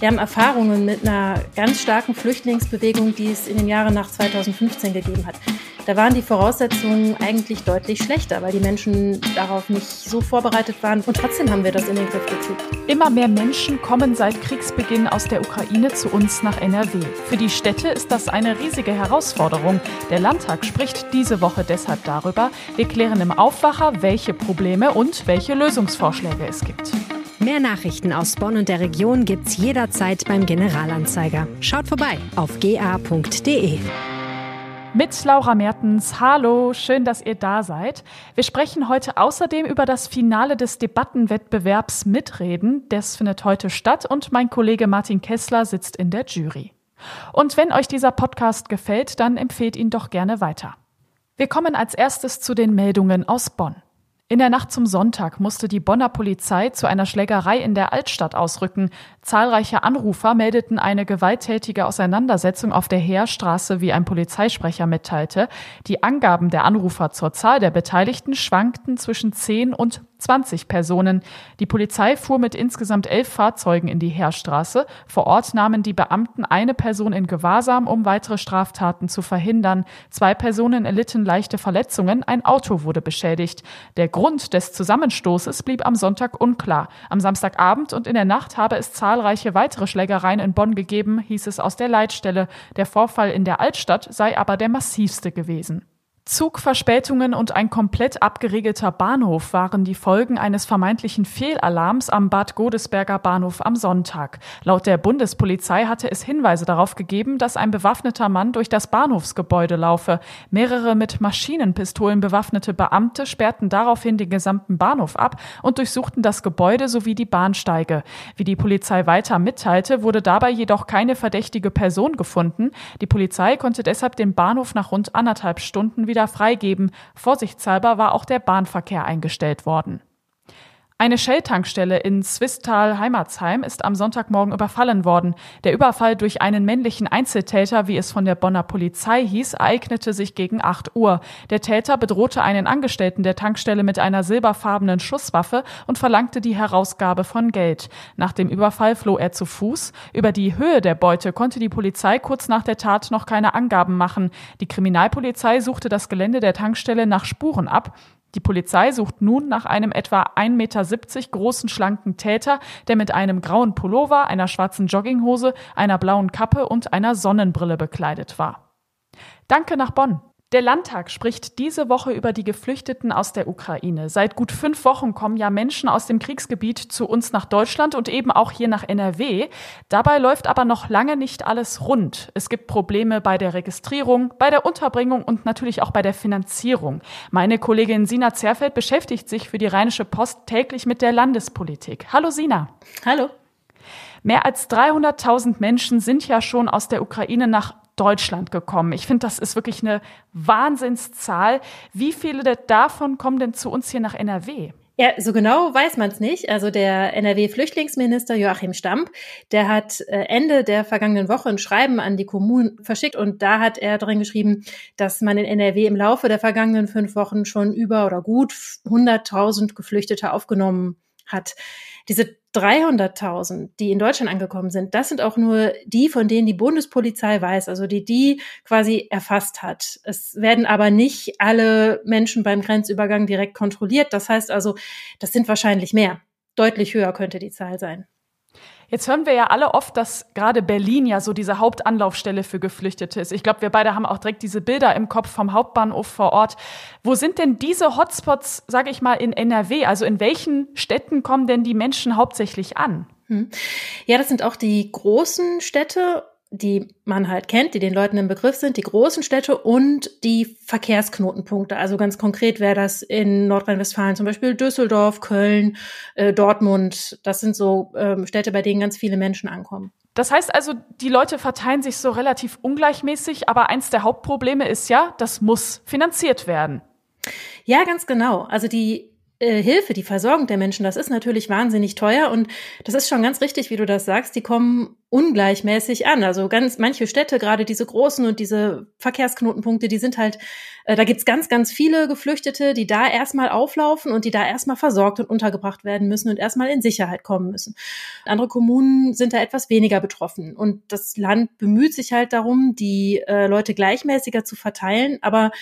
Wir haben Erfahrungen mit einer ganz starken Flüchtlingsbewegung, die es in den Jahren nach 2015 gegeben hat. Da waren die Voraussetzungen eigentlich deutlich schlechter, weil die Menschen darauf nicht so vorbereitet waren. Und trotzdem haben wir das in den Griff gekriegt. Immer mehr Menschen kommen seit Kriegsbeginn aus der Ukraine zu uns nach NRW. Für die Städte ist das eine riesige Herausforderung. Der Landtag spricht diese Woche deshalb darüber. Wir klären im Aufwacher, welche Probleme und welche Lösungsvorschläge es gibt. Mehr Nachrichten aus Bonn und der Region gibt's jederzeit beim Generalanzeiger. Schaut vorbei auf ga.de. Mit Laura Mertens. Hallo, schön, dass ihr da seid. Wir sprechen heute außerdem über das Finale des Debattenwettbewerbs Mitreden. Das findet heute statt und mein Kollege Martin Kessler sitzt in der Jury. Und wenn euch dieser Podcast gefällt, dann empfehlt ihn doch gerne weiter. Wir kommen als erstes zu den Meldungen aus Bonn. In der Nacht zum Sonntag musste die Bonner Polizei zu einer Schlägerei in der Altstadt ausrücken. Zahlreiche Anrufer meldeten eine gewalttätige Auseinandersetzung auf der Heerstraße, wie ein Polizeisprecher mitteilte. Die Angaben der Anrufer zur Zahl der Beteiligten schwankten zwischen 10 und 20 Personen. Die Polizei fuhr mit insgesamt elf Fahrzeugen in die Heerstraße. Vor Ort nahmen die Beamten eine Person in Gewahrsam, um weitere Straftaten zu verhindern. Zwei Personen erlitten leichte Verletzungen, ein Auto wurde beschädigt. Der Grund des Zusammenstoßes blieb am Sonntag unklar. Am Samstagabend und in der Nacht habe es zahlreiche weitere Schlägereien in Bonn gegeben, hieß es aus der Leitstelle. Der Vorfall in der Altstadt sei aber der massivste gewesen. Zugverspätungen und ein komplett abgeriegelter Bahnhof waren die Folgen eines vermeintlichen Fehlalarms am Bad Godesberger Bahnhof am Sonntag. Laut der Bundespolizei hatte es Hinweise darauf gegeben, dass ein bewaffneter Mann durch das Bahnhofsgebäude laufe. Mehrere mit Maschinenpistolen bewaffnete Beamte sperrten daraufhin den gesamten Bahnhof ab und durchsuchten das Gebäude sowie die Bahnsteige. Wie die Polizei weiter mitteilte, wurde dabei jedoch keine verdächtige Person gefunden. Die Polizei konnte deshalb den Bahnhof nach rund anderthalb Stunden wieder wieder freigeben. Vorsichtshalber war auch der Bahnverkehr eingestellt worden. Eine Shell-Tankstelle in Swisttal Heimatsheim ist am Sonntagmorgen überfallen worden. Der Überfall durch einen männlichen Einzeltäter, wie es von der Bonner Polizei hieß, ereignete sich gegen 8 Uhr. Der Täter bedrohte einen Angestellten der Tankstelle mit einer silberfarbenen Schusswaffe und verlangte die Herausgabe von Geld. Nach dem Überfall floh er zu Fuß. Über die Höhe der Beute konnte die Polizei kurz nach der Tat noch keine Angaben machen. Die Kriminalpolizei suchte das Gelände der Tankstelle nach Spuren ab. Die Polizei sucht nun nach einem etwa 1,70 Meter großen schlanken Täter, der mit einem grauen Pullover, einer schwarzen Jogginghose, einer blauen Kappe und einer Sonnenbrille bekleidet war. Danke nach Bonn. Der Landtag spricht diese Woche über die Geflüchteten aus der Ukraine. Seit gut fünf Wochen kommen ja Menschen aus dem Kriegsgebiet zu uns nach Deutschland und eben auch hier nach NRW. Dabei läuft aber noch lange nicht alles rund. Es gibt Probleme bei der Registrierung, bei der Unterbringung und natürlich auch bei der Finanzierung. Meine Kollegin Sina Zerfeld beschäftigt sich für die Rheinische Post täglich mit der Landespolitik. Hallo Sina. Hallo. Mehr als 300.000 Menschen sind ja schon aus der Ukraine nach Deutschland gekommen. Ich finde, das ist wirklich eine Wahnsinnszahl. Wie viele davon kommen denn zu uns hier nach NRW? Ja, so genau weiß man es nicht. Also der NRW-Flüchtlingsminister Joachim Stamp, der hat äh, Ende der vergangenen Woche ein Schreiben an die Kommunen verschickt und da hat er drin geschrieben, dass man in NRW im Laufe der vergangenen fünf Wochen schon über oder gut 100.000 Geflüchtete aufgenommen hat. Diese 300.000, die in Deutschland angekommen sind, das sind auch nur die, von denen die Bundespolizei weiß, also die die quasi erfasst hat. Es werden aber nicht alle Menschen beim Grenzübergang direkt kontrolliert. Das heißt also, das sind wahrscheinlich mehr. Deutlich höher könnte die Zahl sein. Jetzt hören wir ja alle oft, dass gerade Berlin ja so diese Hauptanlaufstelle für Geflüchtete ist. Ich glaube, wir beide haben auch direkt diese Bilder im Kopf vom Hauptbahnhof vor Ort. Wo sind denn diese Hotspots, sage ich mal, in NRW? Also in welchen Städten kommen denn die Menschen hauptsächlich an? Hm. Ja, das sind auch die großen Städte die man halt kennt, die den Leuten im Begriff sind, die großen Städte und die Verkehrsknotenpunkte. Also ganz konkret wäre das in Nordrhein-Westfalen zum Beispiel Düsseldorf, Köln, äh, Dortmund. Das sind so ähm, Städte, bei denen ganz viele Menschen ankommen. Das heißt also, die Leute verteilen sich so relativ ungleichmäßig, aber eins der Hauptprobleme ist ja, das muss finanziert werden. Ja, ganz genau. Also die äh, Hilfe, die Versorgung der Menschen, das ist natürlich wahnsinnig teuer und das ist schon ganz richtig, wie du das sagst, die kommen ungleichmäßig an. Also ganz manche Städte, gerade diese großen und diese Verkehrsknotenpunkte, die sind halt, äh, da gibt's ganz, ganz viele Geflüchtete, die da erstmal auflaufen und die da erstmal versorgt und untergebracht werden müssen und erstmal in Sicherheit kommen müssen. Andere Kommunen sind da etwas weniger betroffen und das Land bemüht sich halt darum, die äh, Leute gleichmäßiger zu verteilen, aber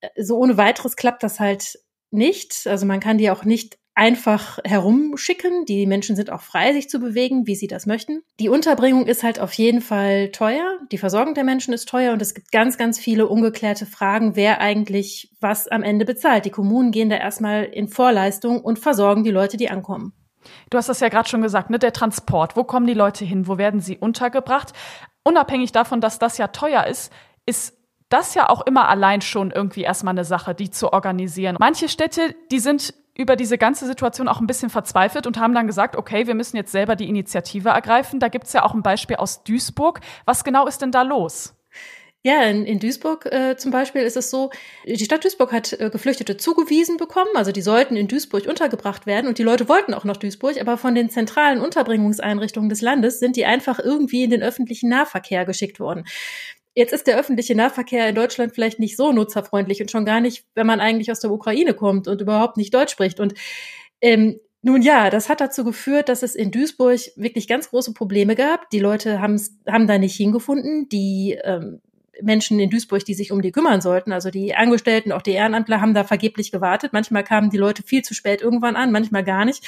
äh, so ohne weiteres klappt das halt nicht. Also man kann die auch nicht einfach herumschicken. Die Menschen sind auch frei, sich zu bewegen, wie sie das möchten. Die Unterbringung ist halt auf jeden Fall teuer. Die Versorgung der Menschen ist teuer und es gibt ganz, ganz viele ungeklärte Fragen, wer eigentlich was am Ende bezahlt. Die Kommunen gehen da erstmal in Vorleistung und versorgen die Leute, die ankommen. Du hast das ja gerade schon gesagt, ne? Der Transport. Wo kommen die Leute hin? Wo werden sie untergebracht? Unabhängig davon, dass das ja teuer ist, ist das ja auch immer allein schon irgendwie erstmal eine Sache, die zu organisieren. Manche Städte, die sind über diese ganze Situation auch ein bisschen verzweifelt und haben dann gesagt, okay, wir müssen jetzt selber die Initiative ergreifen. Da gibt's ja auch ein Beispiel aus Duisburg. Was genau ist denn da los? Ja, in, in Duisburg äh, zum Beispiel ist es so, die Stadt Duisburg hat äh, Geflüchtete zugewiesen bekommen, also die sollten in Duisburg untergebracht werden und die Leute wollten auch nach Duisburg, aber von den zentralen Unterbringungseinrichtungen des Landes sind die einfach irgendwie in den öffentlichen Nahverkehr geschickt worden. Jetzt ist der öffentliche Nahverkehr in Deutschland vielleicht nicht so nutzerfreundlich und schon gar nicht, wenn man eigentlich aus der Ukraine kommt und überhaupt nicht Deutsch spricht. Und ähm, nun ja, das hat dazu geführt, dass es in Duisburg wirklich ganz große Probleme gab. Die Leute haben da nicht hingefunden. Die ähm, Menschen in Duisburg, die sich um die kümmern sollten, also die Angestellten, auch die Ehrenamtler, haben da vergeblich gewartet. Manchmal kamen die Leute viel zu spät irgendwann an, manchmal gar nicht.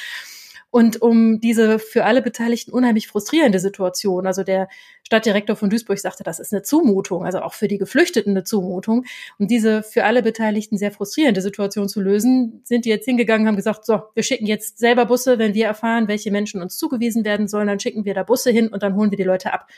Und um diese für alle Beteiligten unheimlich frustrierende Situation, also der Stadtdirektor von Duisburg sagte, das ist eine Zumutung, also auch für die Geflüchteten eine Zumutung. Um diese für alle Beteiligten sehr frustrierende Situation zu lösen, sind die jetzt hingegangen, haben gesagt, so, wir schicken jetzt selber Busse, wenn wir erfahren, welche Menschen uns zugewiesen werden sollen, dann schicken wir da Busse hin und dann holen wir die Leute ab.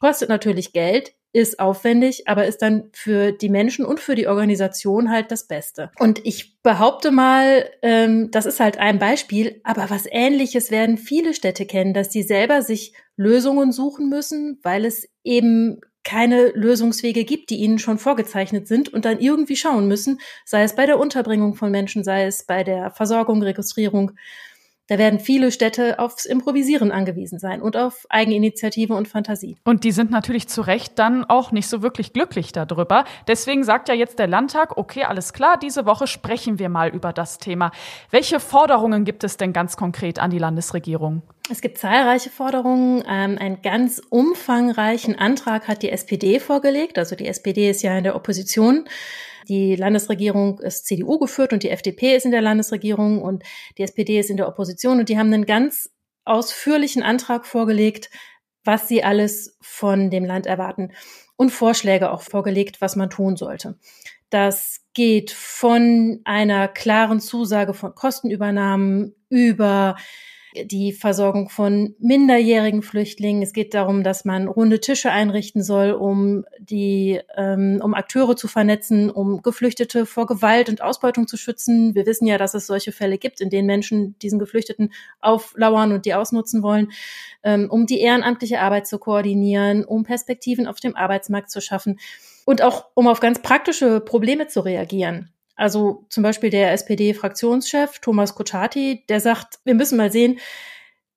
Kostet natürlich Geld, ist aufwendig, aber ist dann für die Menschen und für die Organisation halt das Beste. Und ich behaupte mal, ähm, das ist halt ein Beispiel, aber was ähnliches werden viele Städte kennen, dass die selber sich Lösungen suchen müssen, weil es eben keine Lösungswege gibt, die ihnen schon vorgezeichnet sind und dann irgendwie schauen müssen, sei es bei der Unterbringung von Menschen, sei es bei der Versorgung, Registrierung da werden viele Städte aufs Improvisieren angewiesen sein und auf Eigeninitiative und Fantasie. Und die sind natürlich zu Recht dann auch nicht so wirklich glücklich darüber. Deswegen sagt ja jetzt der Landtag, okay, alles klar, diese Woche sprechen wir mal über das Thema. Welche Forderungen gibt es denn ganz konkret an die Landesregierung? Es gibt zahlreiche Forderungen. Ähm, einen ganz umfangreichen Antrag hat die SPD vorgelegt. Also die SPD ist ja in der Opposition. Die Landesregierung ist CDU geführt und die FDP ist in der Landesregierung und die SPD ist in der Opposition und die haben einen ganz ausführlichen Antrag vorgelegt, was sie alles von dem Land erwarten und Vorschläge auch vorgelegt, was man tun sollte. Das geht von einer klaren Zusage von Kostenübernahmen über die Versorgung von minderjährigen Flüchtlingen. Es geht darum, dass man runde Tische einrichten soll, um die, ähm, um Akteure zu vernetzen, um Geflüchtete vor Gewalt und Ausbeutung zu schützen. Wir wissen ja, dass es solche Fälle gibt, in denen Menschen diesen Geflüchteten auflauern und die ausnutzen wollen, ähm, um die ehrenamtliche Arbeit zu koordinieren, um Perspektiven auf dem Arbeitsmarkt zu schaffen und auch um auf ganz praktische Probleme zu reagieren. Also zum Beispiel der SPD-Fraktionschef Thomas Kutschaty, der sagt, wir müssen mal sehen,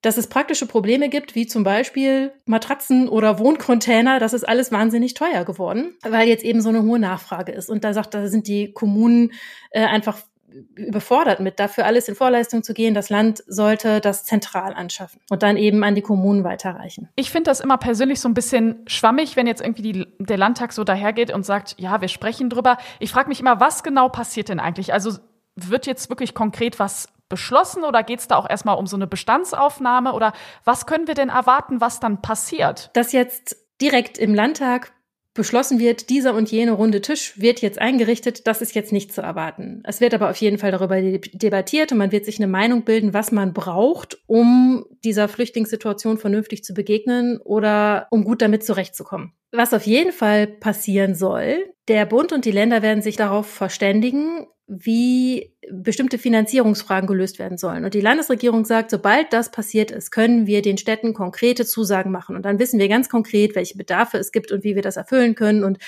dass es praktische Probleme gibt, wie zum Beispiel Matratzen oder Wohncontainer. Das ist alles wahnsinnig teuer geworden, weil jetzt eben so eine hohe Nachfrage ist. Und da sagt, da sind die Kommunen äh, einfach überfordert mit, dafür alles in Vorleistung zu gehen. Das Land sollte das zentral anschaffen und dann eben an die Kommunen weiterreichen. Ich finde das immer persönlich so ein bisschen schwammig, wenn jetzt irgendwie die, der Landtag so dahergeht und sagt, ja, wir sprechen drüber. Ich frage mich immer, was genau passiert denn eigentlich? Also wird jetzt wirklich konkret was beschlossen oder geht es da auch erstmal um so eine Bestandsaufnahme oder was können wir denn erwarten, was dann passiert? Dass jetzt direkt im Landtag beschlossen wird, dieser und jene runde Tisch wird jetzt eingerichtet, das ist jetzt nicht zu erwarten. Es wird aber auf jeden Fall darüber debattiert und man wird sich eine Meinung bilden, was man braucht, um dieser Flüchtlingssituation vernünftig zu begegnen oder um gut damit zurechtzukommen. Was auf jeden Fall passieren soll, Der Bund und die Länder werden sich darauf verständigen, wie bestimmte Finanzierungsfragen gelöst werden sollen. Und die Landesregierung sagt, sobald das passiert ist, können wir den Städten konkrete Zusagen machen. Und dann wissen wir ganz konkret, welche Bedarfe es gibt und wie wir das erfüllen können und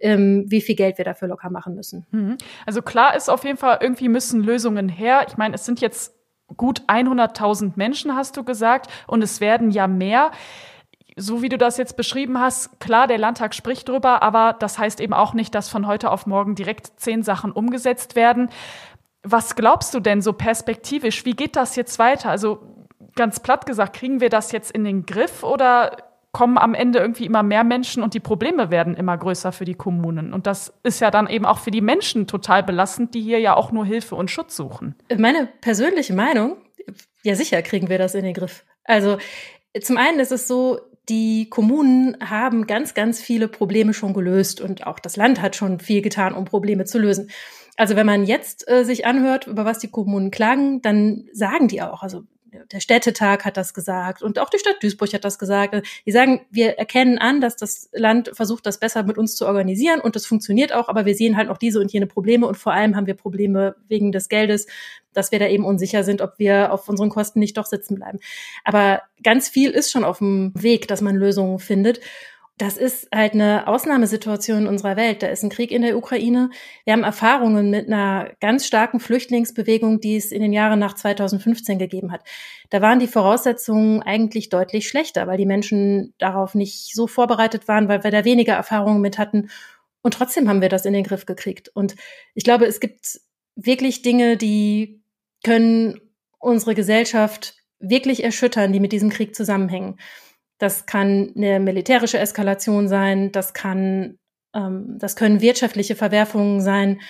ähm, wie viel Geld wir dafür locker machen müssen. Mhm. Also klar ist auf jeden Fall, irgendwie müssen Lösungen her. Ich meine, es sind jetzt gut 100.000 Menschen, hast du gesagt, und es werden ja mehr so wie du das jetzt beschrieben hast, klar, der Landtag spricht drüber, aber das heißt eben auch nicht, dass von heute auf morgen direkt zehn Sachen umgesetzt werden. Was glaubst du denn so perspektivisch? Wie geht das jetzt weiter? Also ganz platt gesagt, kriegen wir das jetzt in den Griff oder kommen am Ende irgendwie immer mehr Menschen und die Probleme werden immer größer für die Kommunen? Und das ist ja dann eben auch für die Menschen total belastend, die hier ja auch nur Hilfe und Schutz suchen. Meine persönliche Meinung, ja sicher kriegen wir das in den Griff. Also zum einen ist es so, die Kommunen haben ganz, ganz viele Probleme schon gelöst und auch das Land hat schon viel getan, um Probleme zu lösen. Also wenn man jetzt äh, sich anhört, über was die Kommunen klagen, dann sagen die auch, also der Städtetag hat das gesagt und auch die Stadt Duisburg hat das gesagt. Die sagen, wir erkennen an, dass das Land versucht, das besser mit uns zu organisieren und das funktioniert auch, aber wir sehen halt noch diese und jene Probleme und vor allem haben wir Probleme wegen des Geldes, dass wir da eben unsicher sind, ob wir auf unseren Kosten nicht doch sitzen bleiben. Aber ganz viel ist schon auf dem Weg, dass man Lösungen findet das ist halt eine Ausnahmesituation in unserer Welt. Da ist ein Krieg in der Ukraine. Wir haben Erfahrungen mit einer ganz starken Flüchtlingsbewegung, die es in den Jahren nach 2015 gegeben hat. Da waren die Voraussetzungen eigentlich deutlich schlechter, weil die Menschen darauf nicht so vorbereitet waren, weil wir da weniger Erfahrungen mit hatten. Und trotzdem haben wir das in den Griff gekriegt. Und ich glaube, es gibt wirklich Dinge, die können unsere Gesellschaft wirklich erschüttern, die mit diesem Krieg zusammenhängen. Das kann eine militärische Eskalation sein, das kann, ähm, das können wirtschaftliche Verwerfungen sein,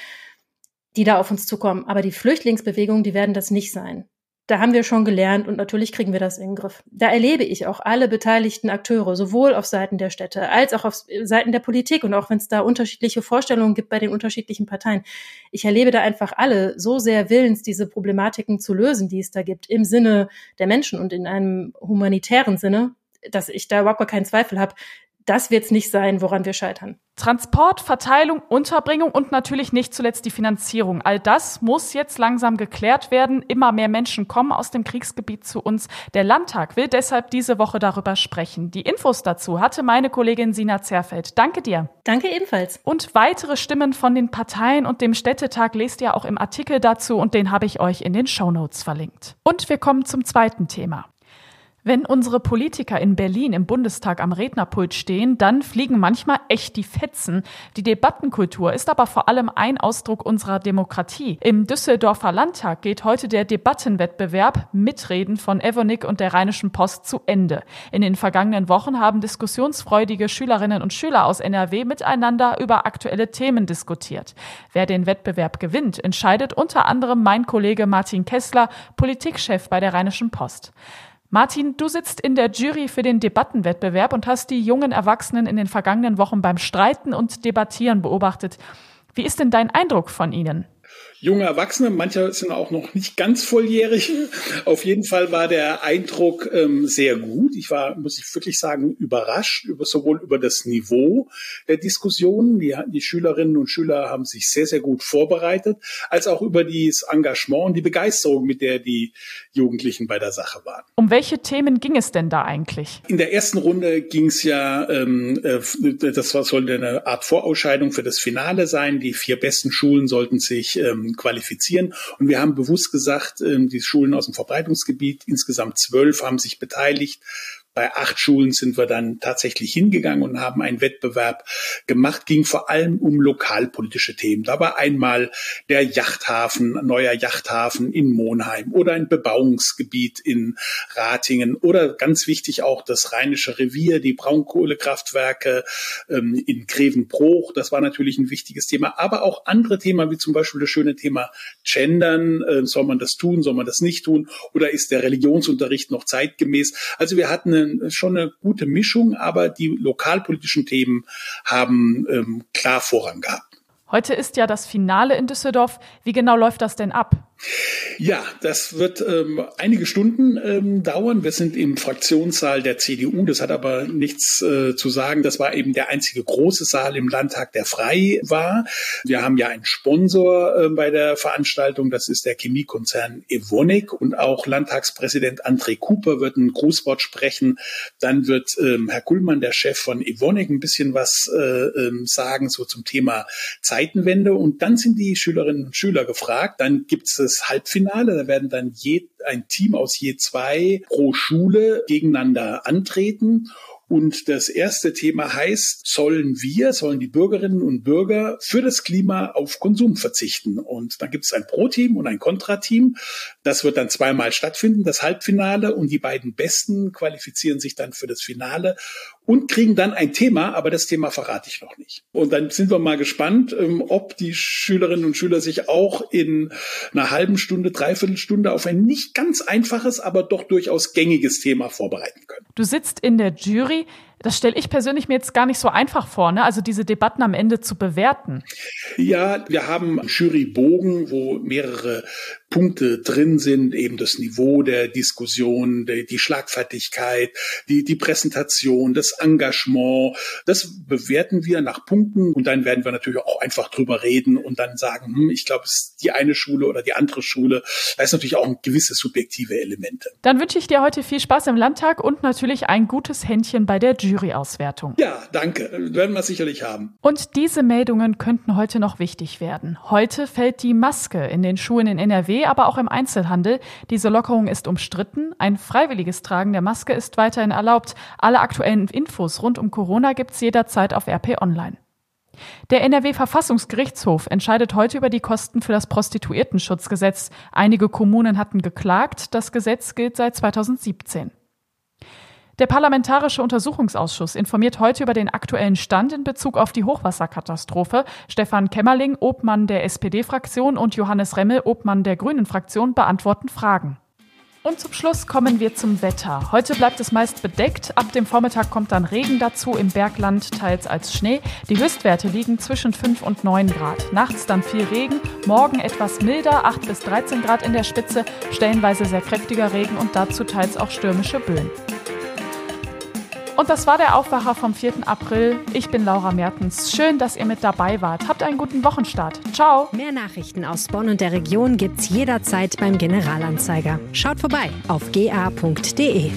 die da auf uns zukommen. Aber die Flüchtlingsbewegungen, die werden das nicht sein. Da haben wir schon gelernt und natürlich kriegen wir das in den Griff. Da erlebe ich auch alle beteiligten Akteure, sowohl auf Seiten der Städte als auch auf Seiten der Politik und auch wenn es da unterschiedliche Vorstellungen gibt bei den unterschiedlichen Parteien. Ich erlebe da einfach alle so sehr willens, diese Problematiken zu lösen, die es da gibt, im Sinne der Menschen und in einem humanitären Sinne, dass ich da überhaupt gar keinen Zweifel habe. Das wird es nicht sein, woran wir scheitern. Transport, Verteilung, Unterbringung und natürlich nicht zuletzt die Finanzierung. All das muss jetzt langsam geklärt werden. Immer mehr Menschen kommen aus dem Kriegsgebiet zu uns. Der Landtag will deshalb diese Woche darüber sprechen. Die Infos dazu hatte meine Kollegin Sina Zerfeld. Danke dir. Danke ebenfalls. Und weitere Stimmen von den Parteien und dem Städtetag lest ihr auch im Artikel dazu und den habe ich euch in den Shownotes verlinkt. Und wir kommen zum zweiten Thema. Wenn unsere Politiker in Berlin im Bundestag am Rednerpult stehen, dann fliegen manchmal echt die Fetzen. Die Debattenkultur ist aber vor allem ein Ausdruck unserer Demokratie. Im Düsseldorfer Landtag geht heute der Debattenwettbewerb Mitreden von Evonik und der Rheinischen Post zu Ende. In den vergangenen Wochen haben diskussionsfreudige Schülerinnen und Schüler aus NRW miteinander über aktuelle Themen diskutiert. Wer den Wettbewerb gewinnt, entscheidet unter anderem mein Kollege Martin Kessler, Politikchef bei der Rheinischen Post. Martin, du sitzt in der Jury für den Debattenwettbewerb und hast die jungen Erwachsenen in den vergangenen Wochen beim Streiten und Debattieren beobachtet. Wie ist denn dein Eindruck von ihnen? Junge Erwachsene, manche sind auch noch nicht ganz volljährig. Auf jeden Fall war der Eindruck ähm, sehr gut. Ich war, muss ich wirklich sagen, überrascht, über, sowohl über das Niveau der Diskussionen, die, die Schülerinnen und Schüler haben sich sehr, sehr gut vorbereitet, als auch über das Engagement und die Begeisterung, mit der die Jugendlichen bei der Sache waren. Um welche Themen ging es denn da eigentlich? In der ersten Runde ging es ja, ähm, äh, das sollte eine Art Vorausscheidung für das Finale sein. Die vier besten Schulen sollten sich ähm, qualifizieren. Und wir haben bewusst gesagt, ähm, die Schulen aus dem Verbreitungsgebiet, insgesamt zwölf, haben sich beteiligt. Bei acht Schulen sind wir dann tatsächlich hingegangen und haben einen Wettbewerb gemacht, ging vor allem um lokalpolitische Themen. Da war einmal der Yachthafen, neuer Yachthafen in Monheim oder ein Bebauungsgebiet in Ratingen oder ganz wichtig auch das Rheinische Revier, die Braunkohlekraftwerke ähm, in Grevenbruch. Das war natürlich ein wichtiges Thema, aber auch andere Themen, wie zum Beispiel das schöne Thema Gendern. Äh, soll man das tun, soll man das nicht tun? Oder ist der Religionsunterricht noch zeitgemäß? Also wir hatten schon eine gute Mischung, aber die lokalpolitischen Themen haben ähm, klar Vorrang gehabt. Heute ist ja das Finale in Düsseldorf. Wie genau läuft das denn ab? Ja, das wird ähm, einige Stunden ähm, dauern. Wir sind im Fraktionssaal der CDU. Das hat aber nichts äh, zu sagen. Das war eben der einzige große Saal im Landtag, der frei war. Wir haben ja einen Sponsor äh, bei der Veranstaltung. Das ist der Chemiekonzern Evonik. Und auch Landtagspräsident André Cooper wird ein Grußwort sprechen. Dann wird ähm, Herr Kuhlmann, der Chef von Evonik, ein bisschen was äh, ähm, sagen, so zum Thema Zeitenwende. Und dann sind die Schülerinnen und Schüler gefragt. Dann gibt das Halbfinale. Da werden dann je, ein Team aus je zwei pro Schule gegeneinander antreten. Und das erste Thema heißt, sollen wir, sollen die Bürgerinnen und Bürger für das Klima auf Konsum verzichten? Und dann gibt es ein Pro-Team und ein Kontra-Team. Das wird dann zweimal stattfinden, das Halbfinale. Und die beiden Besten qualifizieren sich dann für das Finale und kriegen dann ein Thema, aber das Thema verrate ich noch nicht. Und dann sind wir mal gespannt, ähm, ob die Schülerinnen und Schüler sich auch in einer halben Stunde, dreiviertel Stunde auf ein nicht ganz einfaches, aber doch durchaus gängiges Thema vorbereiten können. Du sitzt in der Jury. Das stelle ich persönlich mir jetzt gar nicht so einfach vor, ne? also diese Debatten am Ende zu bewerten. Ja, wir haben Jurybogen, wo mehrere Punkte drin sind, eben das Niveau der Diskussion, die, die Schlagfertigkeit, die, die Präsentation, das Engagement. Das bewerten wir nach Punkten und dann werden wir natürlich auch einfach drüber reden und dann sagen, hm, ich glaube, es ist die eine Schule oder die andere Schule. Da ist natürlich auch ein gewisses subjektive Elemente. Dann wünsche ich dir heute viel Spaß im Landtag und natürlich ein gutes Händchen bei der Juryauswertung. Ja, danke. Werden wir sicherlich haben. Und diese Meldungen könnten heute noch wichtig werden. Heute fällt die Maske in den Schulen in NRW aber auch im Einzelhandel. Diese Lockerung ist umstritten. Ein freiwilliges Tragen der Maske ist weiterhin erlaubt. Alle aktuellen Infos rund um Corona gibt's jederzeit auf RP Online. Der NRW-Verfassungsgerichtshof entscheidet heute über die Kosten für das Prostituiertenschutzgesetz. Einige Kommunen hatten geklagt. Das Gesetz gilt seit 2017. Der Parlamentarische Untersuchungsausschuss informiert heute über den aktuellen Stand in Bezug auf die Hochwasserkatastrophe. Stefan Kämmerling, Obmann der SPD-Fraktion und Johannes Remmel, Obmann der Grünen-Fraktion, beantworten Fragen. Und zum Schluss kommen wir zum Wetter. Heute bleibt es meist bedeckt. Ab dem Vormittag kommt dann Regen dazu, im Bergland teils als Schnee. Die Höchstwerte liegen zwischen 5 und 9 Grad. Nachts dann viel Regen, morgen etwas milder, 8 bis 13 Grad in der Spitze, stellenweise sehr kräftiger Regen und dazu teils auch stürmische Böen. Und das war der Aufwacher vom 4. April. Ich bin Laura Mertens. Schön, dass ihr mit dabei wart. Habt einen guten Wochenstart. Ciao. Mehr Nachrichten aus Bonn und der Region gibt's jederzeit beim Generalanzeiger. Schaut vorbei auf ga.de.